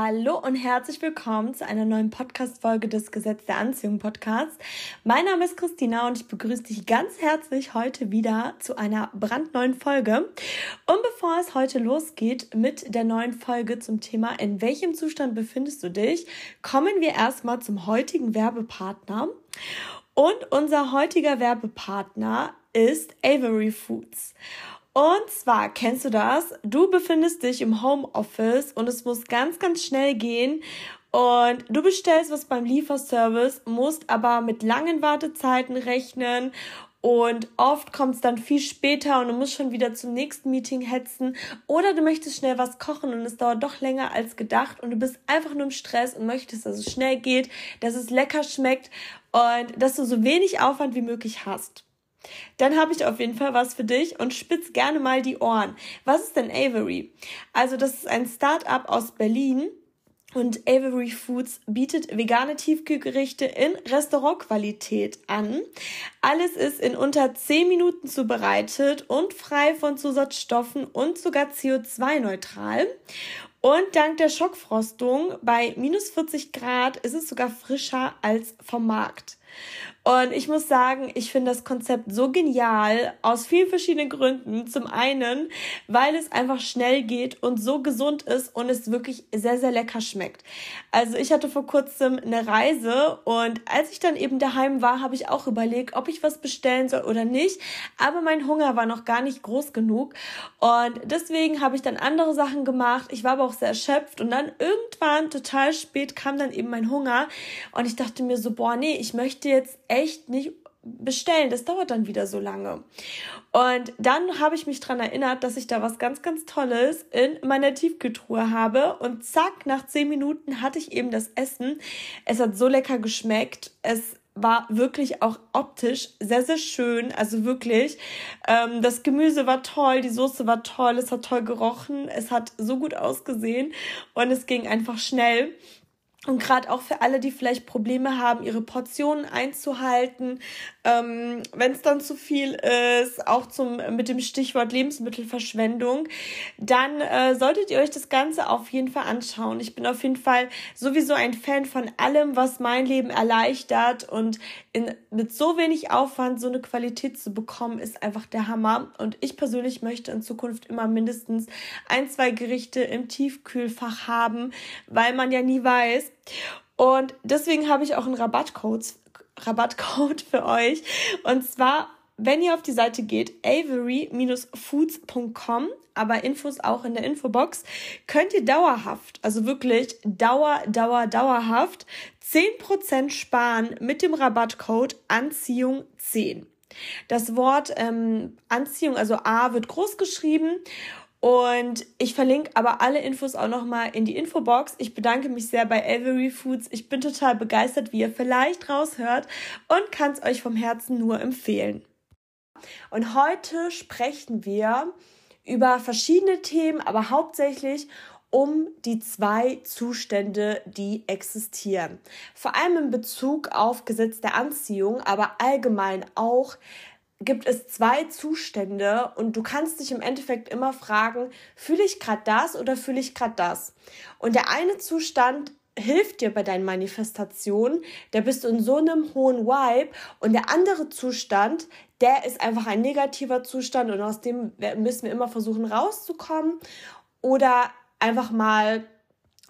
Hallo und herzlich willkommen zu einer neuen Podcast-Folge des Gesetz der Anziehung Podcasts. Mein Name ist Christina und ich begrüße dich ganz herzlich heute wieder zu einer brandneuen Folge. Und bevor es heute losgeht mit der neuen Folge zum Thema In welchem Zustand befindest du dich, kommen wir erstmal zum heutigen Werbepartner. Und unser heutiger Werbepartner ist Avery Foods. Und zwar, kennst du das? Du befindest dich im Homeoffice und es muss ganz, ganz schnell gehen. Und du bestellst was beim Lieferservice, musst aber mit langen Wartezeiten rechnen und oft kommt es dann viel später und du musst schon wieder zum nächsten Meeting hetzen. Oder du möchtest schnell was kochen und es dauert doch länger als gedacht und du bist einfach nur im Stress und möchtest, dass es schnell geht, dass es lecker schmeckt und dass du so wenig Aufwand wie möglich hast. Dann habe ich auf jeden Fall was für dich und spitz gerne mal die Ohren. Was ist denn Avery? Also das ist ein Start-up aus Berlin und Avery Foods bietet vegane Tiefkühlgerichte in Restaurantqualität an. Alles ist in unter 10 Minuten zubereitet und frei von Zusatzstoffen und sogar CO2-neutral. Und dank der Schockfrostung bei minus 40 Grad ist es sogar frischer als vom Markt. Und ich muss sagen, ich finde das Konzept so genial aus vielen verschiedenen Gründen. Zum einen, weil es einfach schnell geht und so gesund ist und es wirklich sehr, sehr lecker schmeckt. Also ich hatte vor kurzem eine Reise und als ich dann eben daheim war, habe ich auch überlegt, ob ich was bestellen soll oder nicht. Aber mein Hunger war noch gar nicht groß genug und deswegen habe ich dann andere Sachen gemacht. Ich war aber auch sehr erschöpft und dann irgendwann total spät kam dann eben mein Hunger und ich dachte mir so, boah, nee, ich möchte jetzt echt nicht bestellen. Das dauert dann wieder so lange. Und dann habe ich mich dran erinnert, dass ich da was ganz, ganz Tolles in meiner Tiefkühltruhe habe. Und zack, nach zehn Minuten hatte ich eben das Essen. Es hat so lecker geschmeckt. Es war wirklich auch optisch sehr, sehr schön. Also wirklich, ähm, das Gemüse war toll, die Soße war toll, es hat toll gerochen, es hat so gut ausgesehen und es ging einfach schnell. Und gerade auch für alle, die vielleicht Probleme haben, ihre Portionen einzuhalten, ähm, wenn es dann zu viel ist, auch zum mit dem Stichwort Lebensmittelverschwendung, dann äh, solltet ihr euch das Ganze auf jeden Fall anschauen. Ich bin auf jeden Fall sowieso ein Fan von allem, was mein Leben erleichtert und in, mit so wenig Aufwand so eine Qualität zu bekommen, ist einfach der Hammer. Und ich persönlich möchte in Zukunft immer mindestens ein, zwei Gerichte im Tiefkühlfach haben, weil man ja nie weiß, und deswegen habe ich auch einen Rabattcode, Rabattcode für euch. Und zwar, wenn ihr auf die Seite geht, avery-foods.com, aber Infos auch in der Infobox, könnt ihr dauerhaft, also wirklich dauer, dauer, dauerhaft 10% sparen mit dem Rabattcode Anziehung 10. Das Wort ähm, Anziehung, also A, wird groß geschrieben und ich verlinke aber alle Infos auch nochmal in die Infobox. Ich bedanke mich sehr bei Avery Foods. Ich bin total begeistert, wie ihr vielleicht raushört und kann es euch vom Herzen nur empfehlen. Und heute sprechen wir über verschiedene Themen, aber hauptsächlich um die zwei Zustände, die existieren. Vor allem in Bezug auf Gesetz der Anziehung, aber allgemein auch gibt es zwei Zustände und du kannst dich im Endeffekt immer fragen, fühle ich gerade das oder fühle ich gerade das? Und der eine Zustand hilft dir bei deinen Manifestationen, da bist du in so einem hohen Vibe. Und der andere Zustand, der ist einfach ein negativer Zustand. Und aus dem müssen wir immer versuchen rauszukommen. Oder einfach mal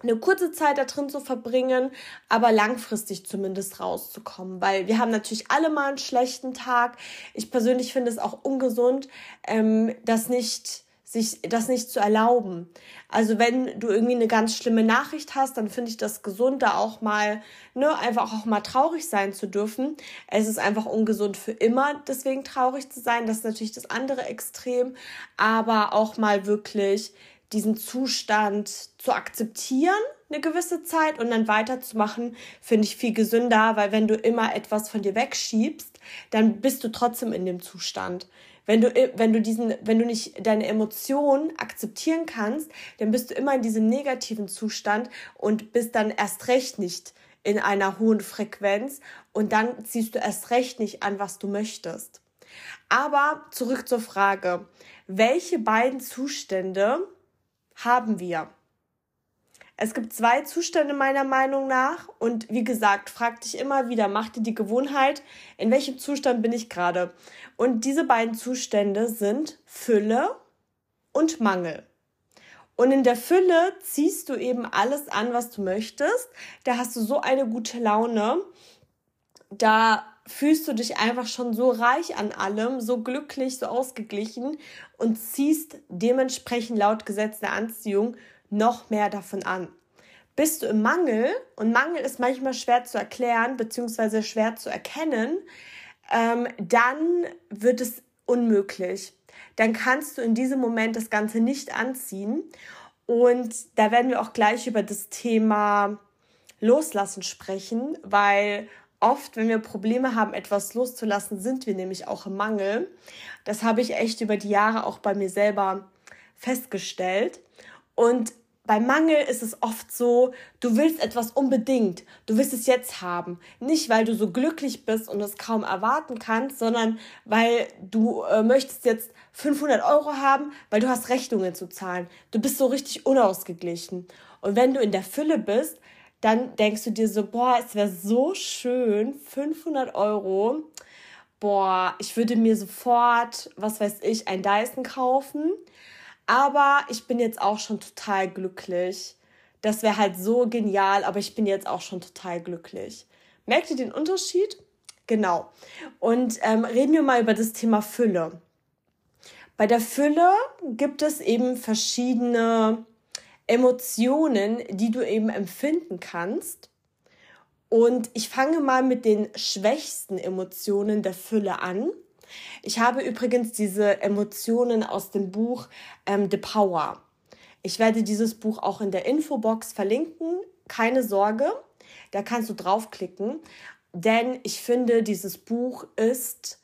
eine kurze Zeit da drin zu verbringen, aber langfristig zumindest rauszukommen, weil wir haben natürlich alle mal einen schlechten Tag. Ich persönlich finde es auch ungesund, ähm, das nicht sich das nicht zu erlauben. Also wenn du irgendwie eine ganz schlimme Nachricht hast, dann finde ich das gesund, da auch mal, ne, einfach auch mal traurig sein zu dürfen. Es ist einfach ungesund für immer, deswegen traurig zu sein. Das ist natürlich das andere Extrem, aber auch mal wirklich diesen Zustand zu akzeptieren, eine gewisse Zeit und dann weiterzumachen, finde ich viel gesünder, weil wenn du immer etwas von dir wegschiebst, dann bist du trotzdem in dem Zustand. Wenn du, wenn du diesen, wenn du nicht deine Emotionen akzeptieren kannst, dann bist du immer in diesem negativen Zustand und bist dann erst recht nicht in einer hohen Frequenz und dann ziehst du erst recht nicht an, was du möchtest. Aber zurück zur Frage, welche beiden Zustände haben wir. Es gibt zwei Zustände meiner Meinung nach. Und wie gesagt, frag dich immer wieder, mach dir die Gewohnheit, in welchem Zustand bin ich gerade. Und diese beiden Zustände sind Fülle und Mangel. Und in der Fülle ziehst du eben alles an, was du möchtest. Da hast du so eine gute Laune. Da fühlst du dich einfach schon so reich an allem, so glücklich, so ausgeglichen und ziehst dementsprechend laut Gesetz der Anziehung noch mehr davon an. Bist du im Mangel, und Mangel ist manchmal schwer zu erklären bzw. schwer zu erkennen, ähm, dann wird es unmöglich. Dann kannst du in diesem Moment das Ganze nicht anziehen. Und da werden wir auch gleich über das Thema Loslassen sprechen, weil oft, wenn wir Probleme haben, etwas loszulassen, sind wir nämlich auch im Mangel. Das habe ich echt über die Jahre auch bei mir selber festgestellt. Und bei Mangel ist es oft so, du willst etwas unbedingt, du willst es jetzt haben. Nicht, weil du so glücklich bist und es kaum erwarten kannst, sondern weil du äh, möchtest jetzt 500 Euro haben, weil du hast Rechnungen zu zahlen. Du bist so richtig unausgeglichen. Und wenn du in der Fülle bist, dann denkst du dir so, boah, es wäre so schön, 500 Euro. Boah, ich würde mir sofort, was weiß ich, ein Dyson kaufen aber ich bin jetzt auch schon total glücklich. Das wäre halt so genial, aber ich bin jetzt auch schon total glücklich. Merkt ihr den Unterschied? Genau. Und ähm, reden wir mal über das Thema Fülle. Bei der Fülle gibt es eben verschiedene Emotionen, die du eben empfinden kannst. Und ich fange mal mit den schwächsten Emotionen der Fülle an. Ich habe übrigens diese Emotionen aus dem Buch ähm, The Power. Ich werde dieses Buch auch in der Infobox verlinken. Keine Sorge, da kannst du draufklicken, denn ich finde, dieses Buch ist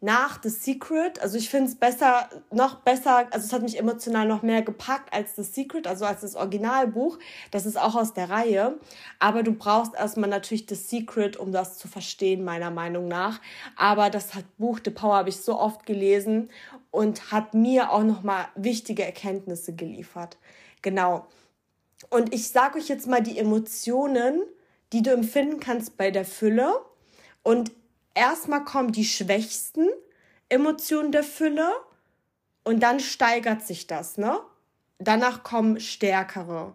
nach The Secret. Also ich finde es besser, noch besser, also es hat mich emotional noch mehr gepackt als The Secret, also als das Originalbuch. Das ist auch aus der Reihe. Aber du brauchst erstmal natürlich The Secret, um das zu verstehen, meiner Meinung nach. Aber das hat Buch The Power habe ich so oft gelesen und hat mir auch nochmal wichtige Erkenntnisse geliefert. Genau. Und ich sage euch jetzt mal die Emotionen, die du empfinden kannst bei der Fülle. Und erstmal kommen die schwächsten Emotionen der Fülle und dann steigert sich das, ne? Danach kommen stärkere.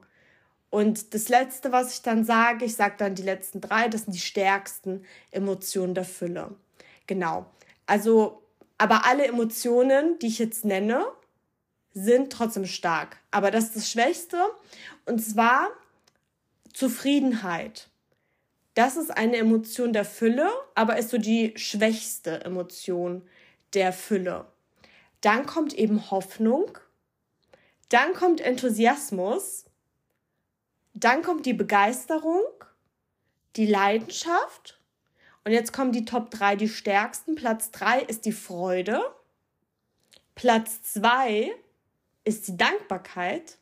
Und das letzte, was ich dann sage, ich sage dann die letzten drei, das sind die stärksten Emotionen der Fülle. Genau. Also, aber alle Emotionen, die ich jetzt nenne, sind trotzdem stark. Aber das ist das Schwächste. Und zwar Zufriedenheit. Das ist eine Emotion der Fülle, aber ist so die schwächste Emotion der Fülle. Dann kommt eben Hoffnung, dann kommt Enthusiasmus, dann kommt die Begeisterung, die Leidenschaft. Und jetzt kommen die Top 3, die stärksten. Platz 3 ist die Freude, Platz 2 ist die Dankbarkeit.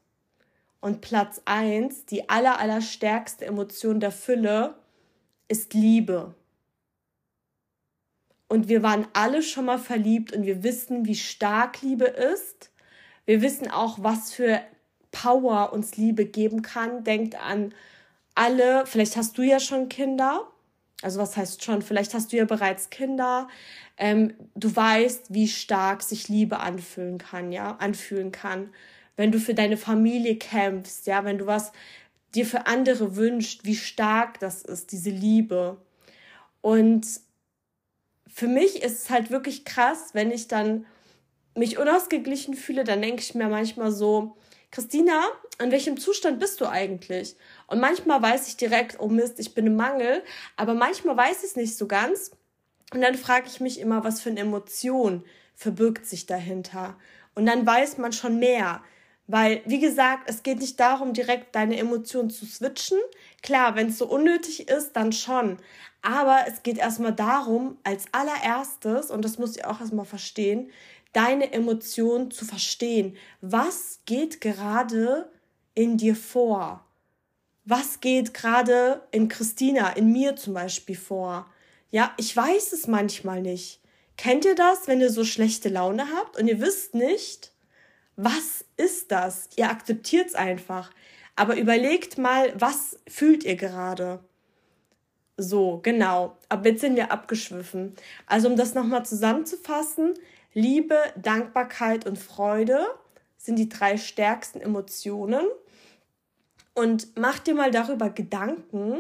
Und Platz 1, die aller, aller stärkste Emotion der Fülle, ist Liebe. Und wir waren alle schon mal verliebt und wir wissen, wie stark Liebe ist. Wir wissen auch, was für Power uns Liebe geben kann. Denkt an alle, vielleicht hast du ja schon Kinder. Also was heißt schon, vielleicht hast du ja bereits Kinder. Ähm, du weißt, wie stark sich Liebe anfühlen kann, ja, anfühlen kann. Wenn du für deine Familie kämpfst, ja, wenn du was dir für andere wünscht, wie stark das ist, diese Liebe. Und für mich ist es halt wirklich krass, wenn ich dann mich unausgeglichen fühle, dann denke ich mir manchmal so, Christina, in welchem Zustand bist du eigentlich? Und manchmal weiß ich direkt, oh Mist, ich bin im Mangel, aber manchmal weiß ich es nicht so ganz. Und dann frage ich mich immer, was für eine Emotion verbirgt sich dahinter. Und dann weiß man schon mehr. Weil, wie gesagt, es geht nicht darum, direkt deine Emotionen zu switchen. Klar, wenn es so unnötig ist, dann schon. Aber es geht erstmal darum, als allererstes, und das muss ich auch erstmal verstehen, deine Emotionen zu verstehen. Was geht gerade in dir vor? Was geht gerade in Christina, in mir zum Beispiel vor? Ja, ich weiß es manchmal nicht. Kennt ihr das, wenn ihr so schlechte Laune habt und ihr wisst nicht, was ist das? Ihr akzeptiert es einfach. Aber überlegt mal, was fühlt ihr gerade? So, genau. Aber jetzt sind wir abgeschwiffen. Also um das nochmal zusammenzufassen, Liebe, Dankbarkeit und Freude sind die drei stärksten Emotionen. Und mach dir mal darüber Gedanken,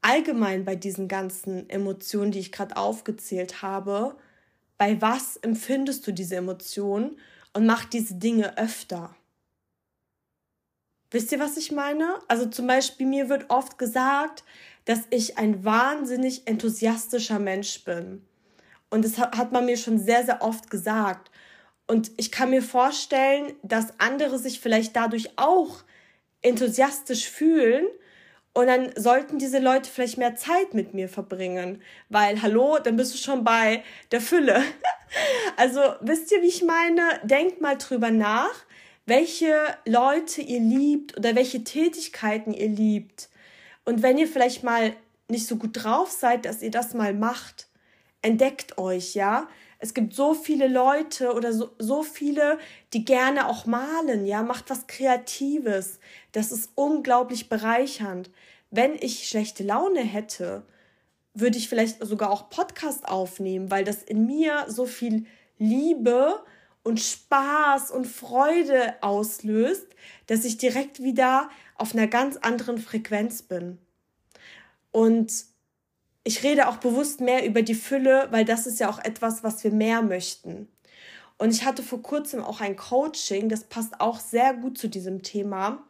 allgemein bei diesen ganzen Emotionen, die ich gerade aufgezählt habe, bei was empfindest du diese Emotionen und mach diese Dinge öfter. Wisst ihr, was ich meine? Also zum Beispiel, mir wird oft gesagt, dass ich ein wahnsinnig enthusiastischer Mensch bin. Und das hat man mir schon sehr, sehr oft gesagt. Und ich kann mir vorstellen, dass andere sich vielleicht dadurch auch enthusiastisch fühlen. Und dann sollten diese Leute vielleicht mehr Zeit mit mir verbringen. Weil, hallo, dann bist du schon bei der Fülle. also, wisst ihr, wie ich meine? Denkt mal drüber nach welche Leute ihr liebt oder welche Tätigkeiten ihr liebt. Und wenn ihr vielleicht mal nicht so gut drauf seid, dass ihr das mal macht, entdeckt euch, ja. Es gibt so viele Leute oder so, so viele, die gerne auch malen, ja. Macht was Kreatives. Das ist unglaublich bereichernd. Wenn ich schlechte Laune hätte, würde ich vielleicht sogar auch Podcast aufnehmen, weil das in mir so viel Liebe und Spaß und Freude auslöst, dass ich direkt wieder auf einer ganz anderen Frequenz bin. Und ich rede auch bewusst mehr über die Fülle, weil das ist ja auch etwas, was wir mehr möchten. Und ich hatte vor kurzem auch ein Coaching, das passt auch sehr gut zu diesem Thema.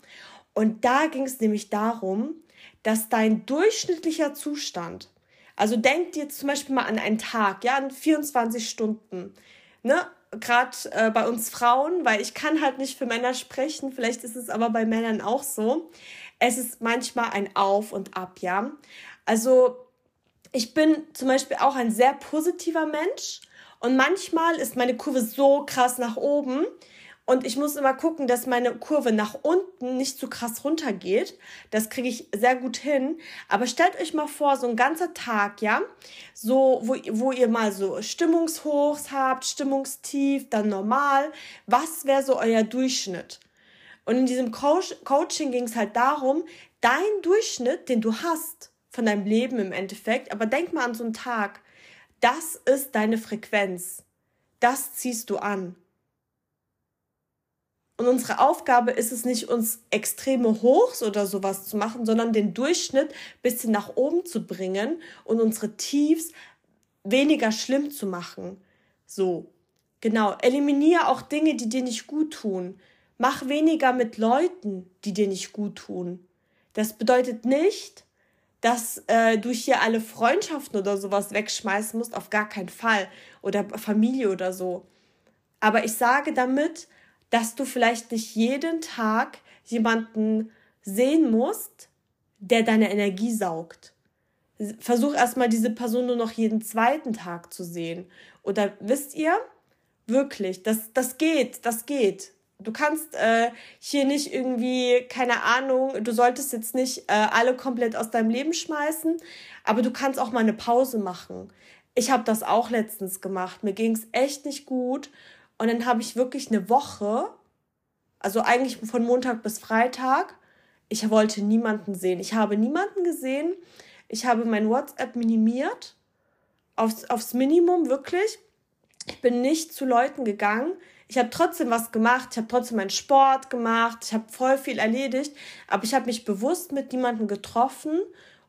Und da ging es nämlich darum, dass dein durchschnittlicher Zustand, also denk dir zum Beispiel mal an einen Tag, ja, an 24 Stunden, ne? gerade äh, bei uns Frauen, weil ich kann halt nicht für Männer sprechen, vielleicht ist es aber bei Männern auch so. Es ist manchmal ein Auf und Ab, ja. Also ich bin zum Beispiel auch ein sehr positiver Mensch und manchmal ist meine Kurve so krass nach oben, und ich muss immer gucken, dass meine Kurve nach unten nicht zu krass runtergeht. Das kriege ich sehr gut hin. Aber stellt euch mal vor, so ein ganzer Tag, ja, so, wo, wo ihr mal so Stimmungshochs habt, Stimmungstief, dann normal. Was wäre so euer Durchschnitt? Und in diesem Coach Coaching ging es halt darum, dein Durchschnitt, den du hast von deinem Leben im Endeffekt, aber denk mal an so einen Tag, das ist deine Frequenz. Das ziehst du an. Und unsere Aufgabe ist es nicht, uns extreme Hochs oder sowas zu machen, sondern den Durchschnitt bisschen nach oben zu bringen und unsere Tiefs weniger schlimm zu machen. So. Genau. Eliminiere auch Dinge, die dir nicht gut tun. Mach weniger mit Leuten, die dir nicht gut tun. Das bedeutet nicht, dass äh, du hier alle Freundschaften oder sowas wegschmeißen musst, auf gar keinen Fall. Oder Familie oder so. Aber ich sage damit, dass du vielleicht nicht jeden Tag jemanden sehen musst, der deine Energie saugt. Versuch erstmal diese Person nur noch jeden zweiten Tag zu sehen. Oder wisst ihr, wirklich, das, das geht, das geht. Du kannst äh, hier nicht irgendwie, keine Ahnung, du solltest jetzt nicht äh, alle komplett aus deinem Leben schmeißen, aber du kannst auch mal eine Pause machen. Ich habe das auch letztens gemacht. Mir ging es echt nicht gut und dann habe ich wirklich eine Woche, also eigentlich von Montag bis Freitag, ich wollte niemanden sehen. Ich habe niemanden gesehen. Ich habe mein WhatsApp minimiert aufs, aufs Minimum, wirklich. Ich bin nicht zu Leuten gegangen. Ich habe trotzdem was gemacht. Ich habe trotzdem meinen Sport gemacht. Ich habe voll viel erledigt. Aber ich habe mich bewusst mit niemandem getroffen,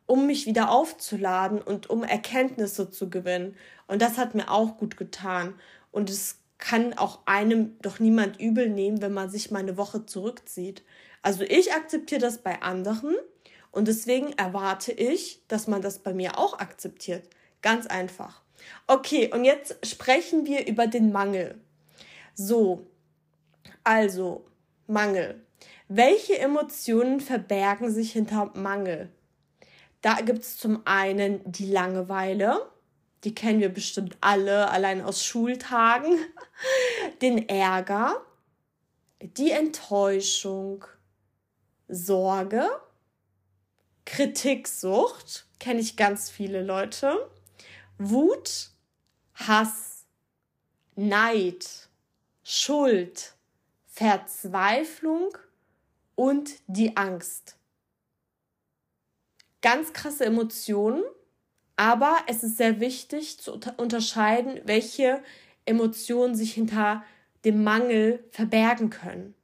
um mich wieder aufzuladen und um Erkenntnisse zu gewinnen. Und das hat mir auch gut getan. Und es kann auch einem doch niemand übel nehmen, wenn man sich mal eine Woche zurückzieht. Also ich akzeptiere das bei anderen und deswegen erwarte ich, dass man das bei mir auch akzeptiert. Ganz einfach. Okay, und jetzt sprechen wir über den Mangel. So, also Mangel. Welche Emotionen verbergen sich hinter Mangel? Da gibt es zum einen die Langeweile, die kennen wir bestimmt alle, allein aus Schultagen, den Ärger, die Enttäuschung, Sorge, Kritiksucht, kenne ich ganz viele Leute, Wut, Hass, Neid, Schuld, Verzweiflung und die Angst. Ganz krasse Emotionen, aber es ist sehr wichtig zu unterscheiden, welche Emotionen sich hinter dem Mangel verbergen können.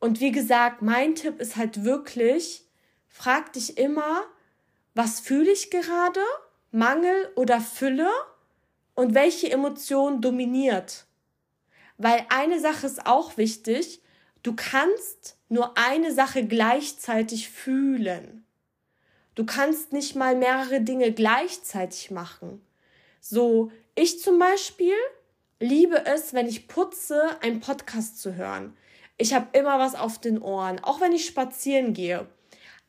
Und wie gesagt, mein Tipp ist halt wirklich, frag dich immer, was fühle ich gerade? Mangel oder Fülle? Und welche Emotion dominiert? Weil eine Sache ist auch wichtig, du kannst nur eine Sache gleichzeitig fühlen. Du kannst nicht mal mehrere Dinge gleichzeitig machen. So, ich zum Beispiel liebe es, wenn ich putze, einen Podcast zu hören. Ich habe immer was auf den Ohren, auch wenn ich spazieren gehe.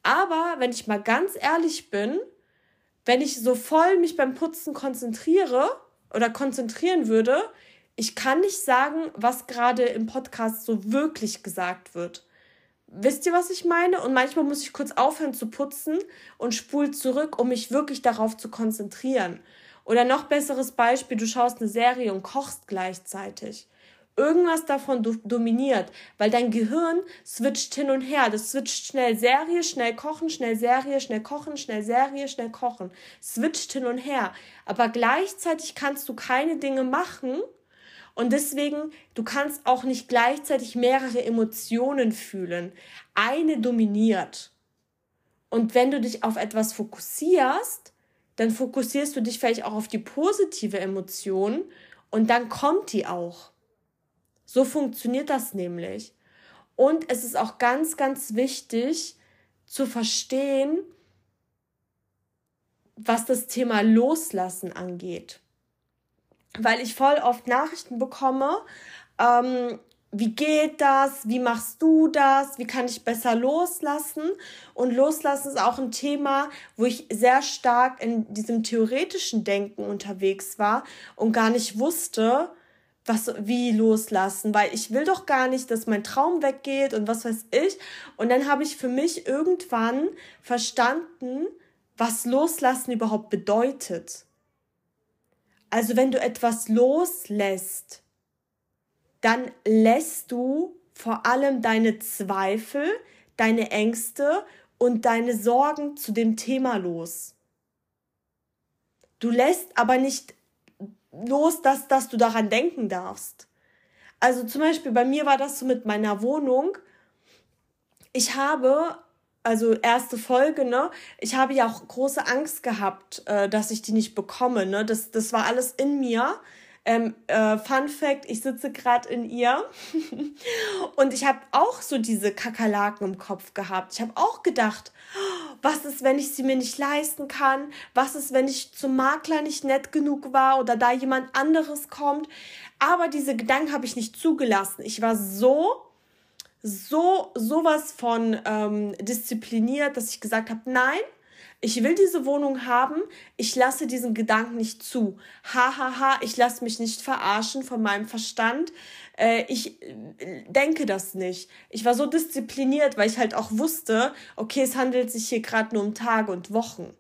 Aber wenn ich mal ganz ehrlich bin, wenn ich so voll mich beim Putzen konzentriere oder konzentrieren würde, ich kann nicht sagen, was gerade im Podcast so wirklich gesagt wird. Wisst ihr, was ich meine? Und manchmal muss ich kurz aufhören zu putzen und spul zurück, um mich wirklich darauf zu konzentrieren. Oder noch besseres Beispiel, du schaust eine Serie und kochst gleichzeitig. Irgendwas davon dominiert, weil dein Gehirn switcht hin und her. Das switcht schnell Serie, schnell kochen, schnell Serie, schnell kochen, schnell Serie, schnell kochen. Switcht hin und her. Aber gleichzeitig kannst du keine Dinge machen, und deswegen, du kannst auch nicht gleichzeitig mehrere Emotionen fühlen. Eine dominiert. Und wenn du dich auf etwas fokussierst, dann fokussierst du dich vielleicht auch auf die positive Emotion und dann kommt die auch. So funktioniert das nämlich. Und es ist auch ganz, ganz wichtig zu verstehen, was das Thema Loslassen angeht. Weil ich voll oft Nachrichten bekomme, ähm, wie geht das? Wie machst du das? Wie kann ich besser loslassen? Und loslassen ist auch ein Thema, wo ich sehr stark in diesem theoretischen Denken unterwegs war und gar nicht wusste, was, wie loslassen, weil ich will doch gar nicht, dass mein Traum weggeht und was weiß ich. Und dann habe ich für mich irgendwann verstanden, was loslassen überhaupt bedeutet. Also wenn du etwas loslässt, dann lässt du vor allem deine Zweifel, deine Ängste und deine Sorgen zu dem Thema los. Du lässt aber nicht los, dass, dass du daran denken darfst. Also zum Beispiel bei mir war das so mit meiner Wohnung. Ich habe, also erste Folge, ne, ich habe ja auch große Angst gehabt, äh, dass ich die nicht bekomme. Ne? Das, das war alles in mir. Ähm, äh, Fun Fact, ich sitze gerade in ihr und ich habe auch so diese Kakerlaken im Kopf gehabt. Ich habe auch gedacht, was ist, wenn ich sie mir nicht leisten kann? Was ist, wenn ich zum Makler nicht nett genug war oder da jemand anderes kommt? Aber diese Gedanken habe ich nicht zugelassen. Ich war so so sowas von ähm, diszipliniert, dass ich gesagt habe, nein, ich will diese Wohnung haben, ich lasse diesen Gedanken nicht zu. Hahaha, ha, ha, ich lasse mich nicht verarschen von meinem Verstand. Äh, ich äh, denke das nicht. Ich war so diszipliniert, weil ich halt auch wusste, okay, es handelt sich hier gerade nur um Tage und Wochen.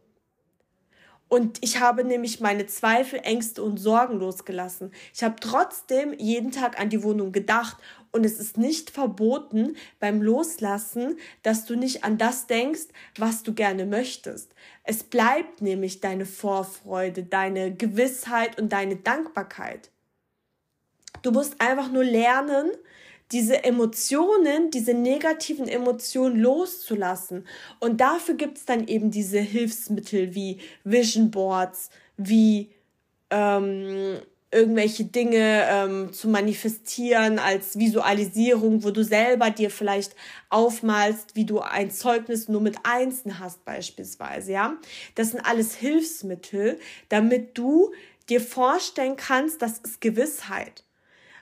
Und ich habe nämlich meine Zweifel, Ängste und Sorgen losgelassen. Ich habe trotzdem jeden Tag an die Wohnung gedacht. Und es ist nicht verboten beim Loslassen, dass du nicht an das denkst, was du gerne möchtest. Es bleibt nämlich deine Vorfreude, deine Gewissheit und deine Dankbarkeit. Du musst einfach nur lernen, diese Emotionen, diese negativen Emotionen loszulassen. Und dafür gibt es dann eben diese Hilfsmittel wie Vision Boards, wie ähm, irgendwelche Dinge ähm, zu manifestieren als Visualisierung, wo du selber dir vielleicht aufmalst, wie du ein Zeugnis nur mit Einsen hast beispielsweise, ja. Das sind alles Hilfsmittel, damit du dir vorstellen kannst, das ist Gewissheit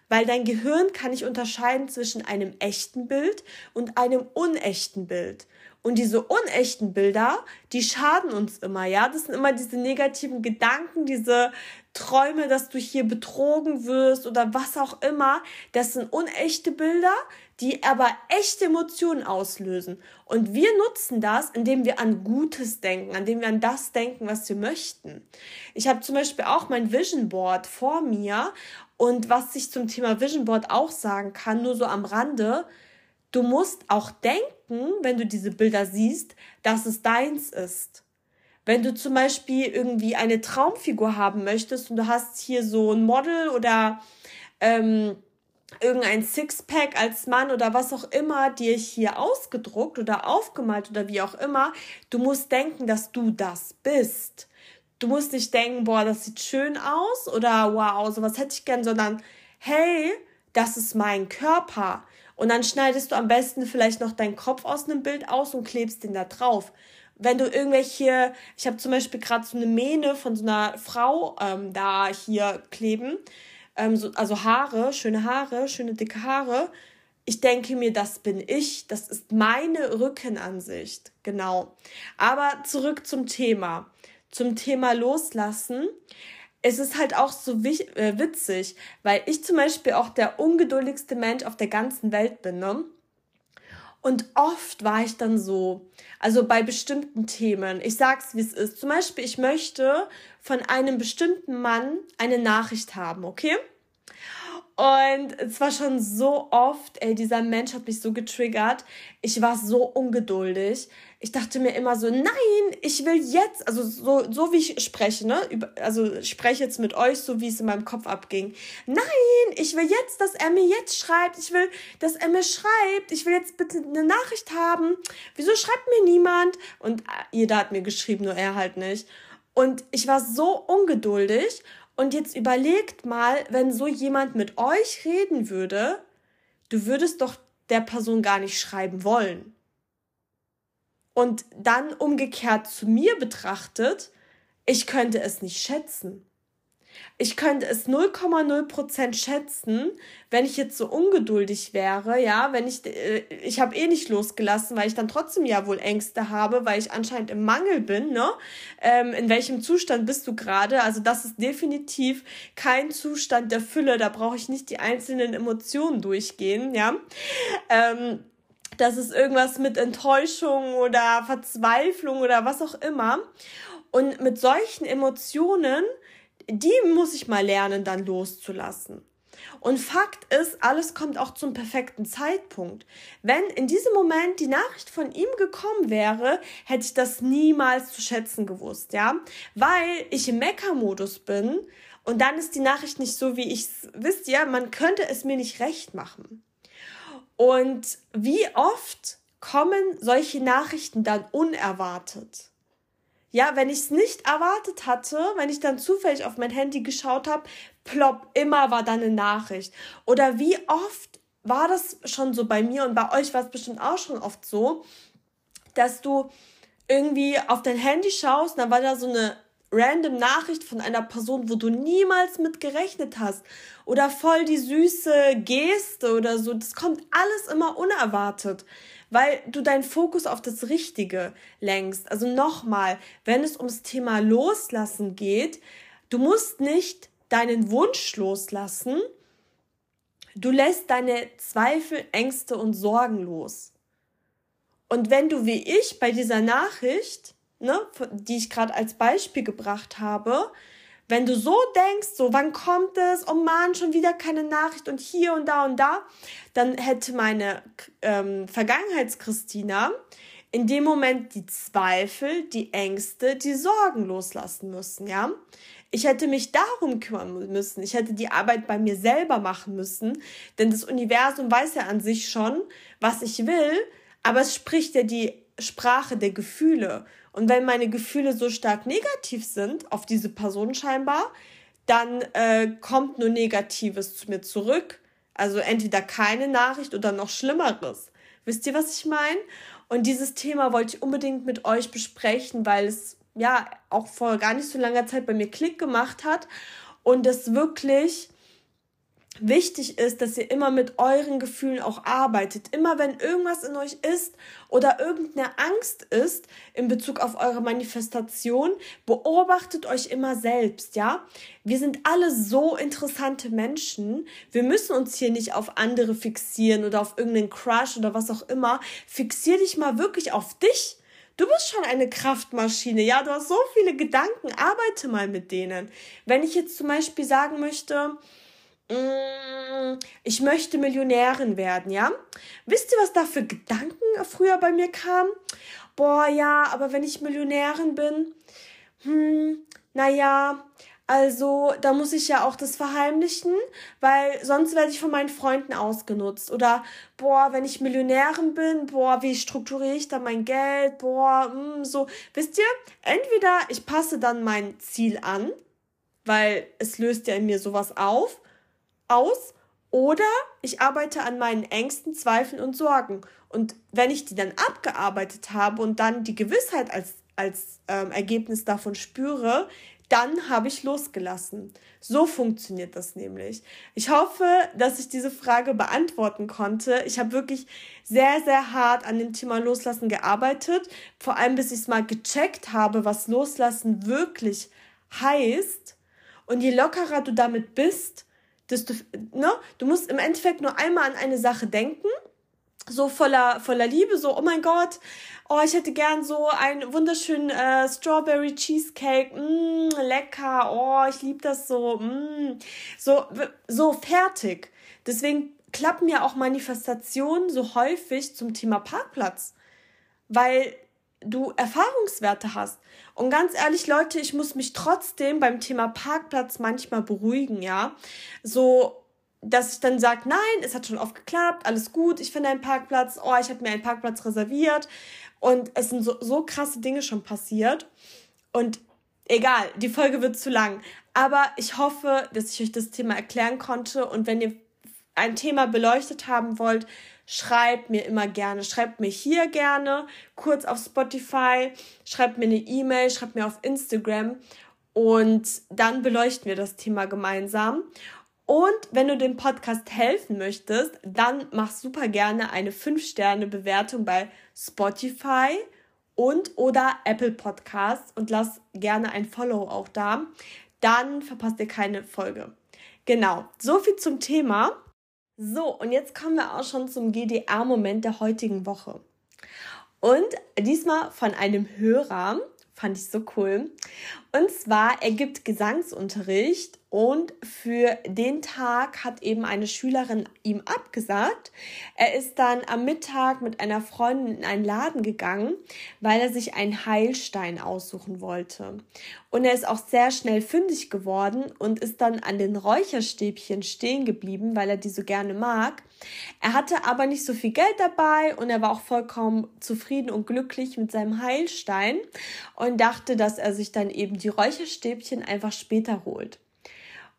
weil dein Gehirn kann nicht unterscheiden zwischen einem echten Bild und einem unechten Bild. Und diese unechten Bilder, die schaden uns immer, ja. Das sind immer diese negativen Gedanken, diese Träume, dass du hier betrogen wirst oder was auch immer. Das sind unechte Bilder, die aber echte Emotionen auslösen. Und wir nutzen das, indem wir an Gutes denken, indem wir an das denken, was wir möchten. Ich habe zum Beispiel auch mein Vision Board vor mir und was ich zum Thema Vision Board auch sagen kann, nur so am Rande, du musst auch denken, wenn du diese Bilder siehst, dass es deins ist. Wenn du zum Beispiel irgendwie eine Traumfigur haben möchtest und du hast hier so ein Model oder ähm, irgendein Sixpack als Mann oder was auch immer dir hier ausgedruckt oder aufgemalt oder wie auch immer, du musst denken, dass du das bist. Du musst nicht denken, boah, das sieht schön aus oder wow, sowas hätte ich gern, sondern hey, das ist mein Körper. Und dann schneidest du am besten vielleicht noch deinen Kopf aus einem Bild aus und klebst den da drauf. Wenn du irgendwelche, ich habe zum Beispiel gerade so eine Mähne von so einer Frau ähm, da hier kleben, ähm, so, also Haare, schöne Haare, schöne dicke Haare. Ich denke mir, das bin ich, das ist meine Rückenansicht, genau. Aber zurück zum Thema, zum Thema Loslassen es ist halt auch so äh, witzig, weil ich zum Beispiel auch der ungeduldigste Mensch auf der ganzen Welt bin, ne? Und oft war ich dann so, also bei bestimmten Themen, ich sag's wie es ist. Zum Beispiel, ich möchte von einem bestimmten Mann eine Nachricht haben, okay? Und es war schon so oft, ey, dieser Mensch hat mich so getriggert. Ich war so ungeduldig. Ich dachte mir immer so, nein, ich will jetzt, also so, so wie ich spreche, ne? Also spreche jetzt mit euch, so wie es in meinem Kopf abging. Nein, ich will jetzt, dass er mir jetzt schreibt. Ich will, dass er mir schreibt. Ich will jetzt bitte eine Nachricht haben. Wieso schreibt mir niemand? Und äh, jeder hat mir geschrieben, nur er halt nicht. Und ich war so ungeduldig und jetzt überlegt mal, wenn so jemand mit euch reden würde, du würdest doch der Person gar nicht schreiben wollen. Und dann umgekehrt zu mir betrachtet, ich könnte es nicht schätzen ich könnte es 0,0% schätzen, wenn ich jetzt so ungeduldig wäre, ja, wenn ich, äh, ich habe eh nicht losgelassen, weil ich dann trotzdem ja wohl Ängste habe, weil ich anscheinend im Mangel bin, ne? Ähm, in welchem Zustand bist du gerade? Also das ist definitiv kein Zustand der Fülle, da brauche ich nicht die einzelnen Emotionen durchgehen, ja. Ähm, das ist irgendwas mit Enttäuschung oder Verzweiflung oder was auch immer. Und mit solchen Emotionen die muss ich mal lernen, dann loszulassen. Und Fakt ist, alles kommt auch zum perfekten Zeitpunkt. Wenn in diesem Moment die Nachricht von ihm gekommen wäre, hätte ich das niemals zu schätzen gewusst, ja? Weil ich im Meckermodus bin und dann ist die Nachricht nicht so, wie ich es, wisst ihr, man könnte es mir nicht recht machen. Und wie oft kommen solche Nachrichten dann unerwartet? Ja, wenn ich es nicht erwartet hatte, wenn ich dann zufällig auf mein Handy geschaut habe, plopp, immer war da eine Nachricht. Oder wie oft war das schon so bei mir und bei euch war es bestimmt auch schon oft so, dass du irgendwie auf dein Handy schaust, dann war da so eine random Nachricht von einer Person, wo du niemals mit gerechnet hast. Oder voll die süße Geste oder so. Das kommt alles immer unerwartet weil du deinen Fokus auf das Richtige lenkst. Also nochmal, wenn es ums Thema Loslassen geht, du musst nicht deinen Wunsch loslassen, du lässt deine Zweifel, Ängste und Sorgen los. Und wenn du wie ich bei dieser Nachricht, ne, die ich gerade als Beispiel gebracht habe, wenn du so denkst, so wann kommt es, oh man, schon wieder keine Nachricht und hier und da und da, dann hätte meine ähm, Vergangenheits-Christina in dem Moment die Zweifel, die Ängste, die Sorgen loslassen müssen, ja. Ich hätte mich darum kümmern müssen. Ich hätte die Arbeit bei mir selber machen müssen, denn das Universum weiß ja an sich schon, was ich will, aber es spricht ja die Sprache der Gefühle. Und wenn meine Gefühle so stark negativ sind auf diese Person scheinbar, dann äh, kommt nur Negatives zu mir zurück. Also entweder keine Nachricht oder noch Schlimmeres. Wisst ihr, was ich meine? Und dieses Thema wollte ich unbedingt mit euch besprechen, weil es ja auch vor gar nicht so langer Zeit bei mir Klick gemacht hat und es wirklich wichtig ist, dass ihr immer mit euren Gefühlen auch arbeitet. Immer wenn irgendwas in euch ist oder irgendeine Angst ist in Bezug auf eure Manifestation, beobachtet euch immer selbst, ja? Wir sind alle so interessante Menschen. Wir müssen uns hier nicht auf andere fixieren oder auf irgendeinen Crush oder was auch immer. Fixier dich mal wirklich auf dich. Du bist schon eine Kraftmaschine, ja, du hast so viele Gedanken, arbeite mal mit denen. Wenn ich jetzt zum Beispiel sagen möchte, ich möchte Millionärin werden, ja? Wisst ihr, was da für Gedanken früher bei mir kamen? Boah, ja, aber wenn ich Millionärin bin, hm, naja, also da muss ich ja auch das verheimlichen, weil sonst werde ich von meinen Freunden ausgenutzt. Oder boah, wenn ich Millionärin bin, boah, wie strukturiere ich dann mein Geld? Boah, mh, hm, so. Wisst ihr, entweder ich passe dann mein Ziel an, weil es löst ja in mir sowas auf, aus, oder ich arbeite an meinen Ängsten, Zweifeln und Sorgen. Und wenn ich die dann abgearbeitet habe und dann die Gewissheit als, als ähm, Ergebnis davon spüre, dann habe ich losgelassen. So funktioniert das nämlich. Ich hoffe, dass ich diese Frage beantworten konnte. Ich habe wirklich sehr, sehr hart an dem Thema Loslassen gearbeitet. Vor allem, bis ich es mal gecheckt habe, was Loslassen wirklich heißt. Und je lockerer du damit bist, desto, ne, du musst im Endeffekt nur einmal an eine Sache denken so voller, voller Liebe, so, oh mein Gott, oh, ich hätte gern so einen wunderschönen äh, Strawberry Cheesecake, mm, lecker, oh, ich liebe das so, mm, so, so fertig. Deswegen klappen ja auch Manifestationen so häufig zum Thema Parkplatz, weil du Erfahrungswerte hast. Und ganz ehrlich, Leute, ich muss mich trotzdem beim Thema Parkplatz manchmal beruhigen, ja. So, dass ich dann sage, nein, es hat schon oft geklappt, alles gut, ich finde einen Parkplatz, oh, ich habe mir einen Parkplatz reserviert und es sind so, so krasse Dinge schon passiert und egal, die Folge wird zu lang, aber ich hoffe, dass ich euch das Thema erklären konnte und wenn ihr ein Thema beleuchtet haben wollt, schreibt mir immer gerne, schreibt mir hier gerne, kurz auf Spotify, schreibt mir eine E-Mail, schreibt mir auf Instagram und dann beleuchten wir das Thema gemeinsam. Und wenn du dem Podcast helfen möchtest, dann mach super gerne eine 5-Sterne-Bewertung bei Spotify und oder Apple Podcasts und lass gerne ein Follow auch da. Dann verpasst ihr keine Folge. Genau, so viel zum Thema. So, und jetzt kommen wir auch schon zum GDR-Moment der heutigen Woche. Und diesmal von einem Hörer, fand ich so cool. Und zwar, er gibt Gesangsunterricht und für den Tag hat eben eine Schülerin ihm abgesagt. Er ist dann am Mittag mit einer Freundin in einen Laden gegangen, weil er sich einen Heilstein aussuchen wollte. Und er ist auch sehr schnell fündig geworden und ist dann an den Räucherstäbchen stehen geblieben, weil er die so gerne mag. Er hatte aber nicht so viel Geld dabei und er war auch vollkommen zufrieden und glücklich mit seinem Heilstein und dachte, dass er sich dann eben die Räucherstäbchen einfach später holt.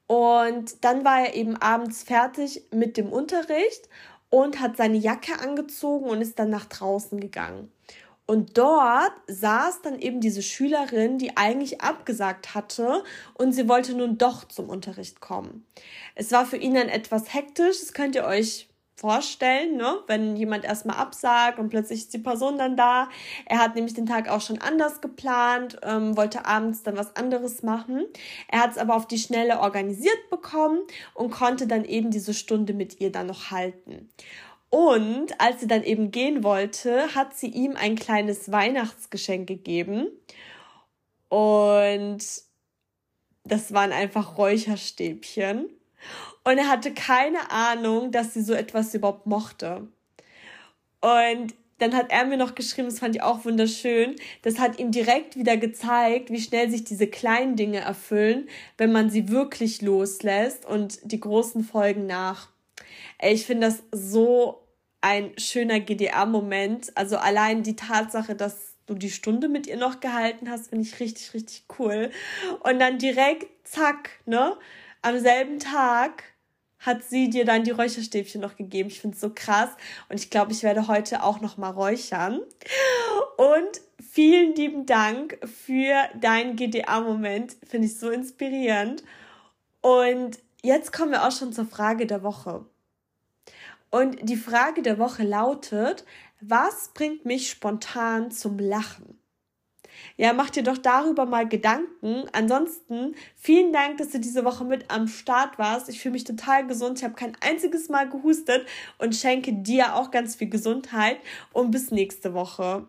Und dann war er eben abends fertig mit dem Unterricht und hat seine Jacke angezogen und ist dann nach draußen gegangen. Und dort saß dann eben diese Schülerin, die eigentlich abgesagt hatte und sie wollte nun doch zum Unterricht kommen. Es war für ihn dann etwas hektisch, das könnt ihr euch vorstellen, ne? wenn jemand erstmal absagt und plötzlich ist die Person dann da. Er hat nämlich den Tag auch schon anders geplant, ähm, wollte abends dann was anderes machen. Er hat es aber auf die Schnelle organisiert bekommen und konnte dann eben diese Stunde mit ihr dann noch halten. Und als sie dann eben gehen wollte, hat sie ihm ein kleines Weihnachtsgeschenk gegeben. Und das waren einfach Räucherstäbchen. Und er hatte keine Ahnung, dass sie so etwas überhaupt mochte. Und dann hat er mir noch geschrieben, das fand ich auch wunderschön. Das hat ihm direkt wieder gezeigt, wie schnell sich diese kleinen Dinge erfüllen, wenn man sie wirklich loslässt und die großen folgen nach. Ey, ich finde das so ein schöner GDR-Moment. Also allein die Tatsache, dass du die Stunde mit ihr noch gehalten hast, finde ich richtig, richtig cool. Und dann direkt, zack, ne? Am selben Tag hat sie dir dann die Räucherstäbchen noch gegeben. Ich finde es so krass. Und ich glaube, ich werde heute auch noch mal räuchern. Und vielen lieben Dank für deinen GDA-Moment. Finde ich so inspirierend. Und jetzt kommen wir auch schon zur Frage der Woche. Und die Frage der Woche lautet, was bringt mich spontan zum Lachen? Ja, mach dir doch darüber mal Gedanken. Ansonsten vielen Dank, dass du diese Woche mit am Start warst. Ich fühle mich total gesund. Ich habe kein einziges Mal gehustet und schenke dir auch ganz viel Gesundheit. Und bis nächste Woche.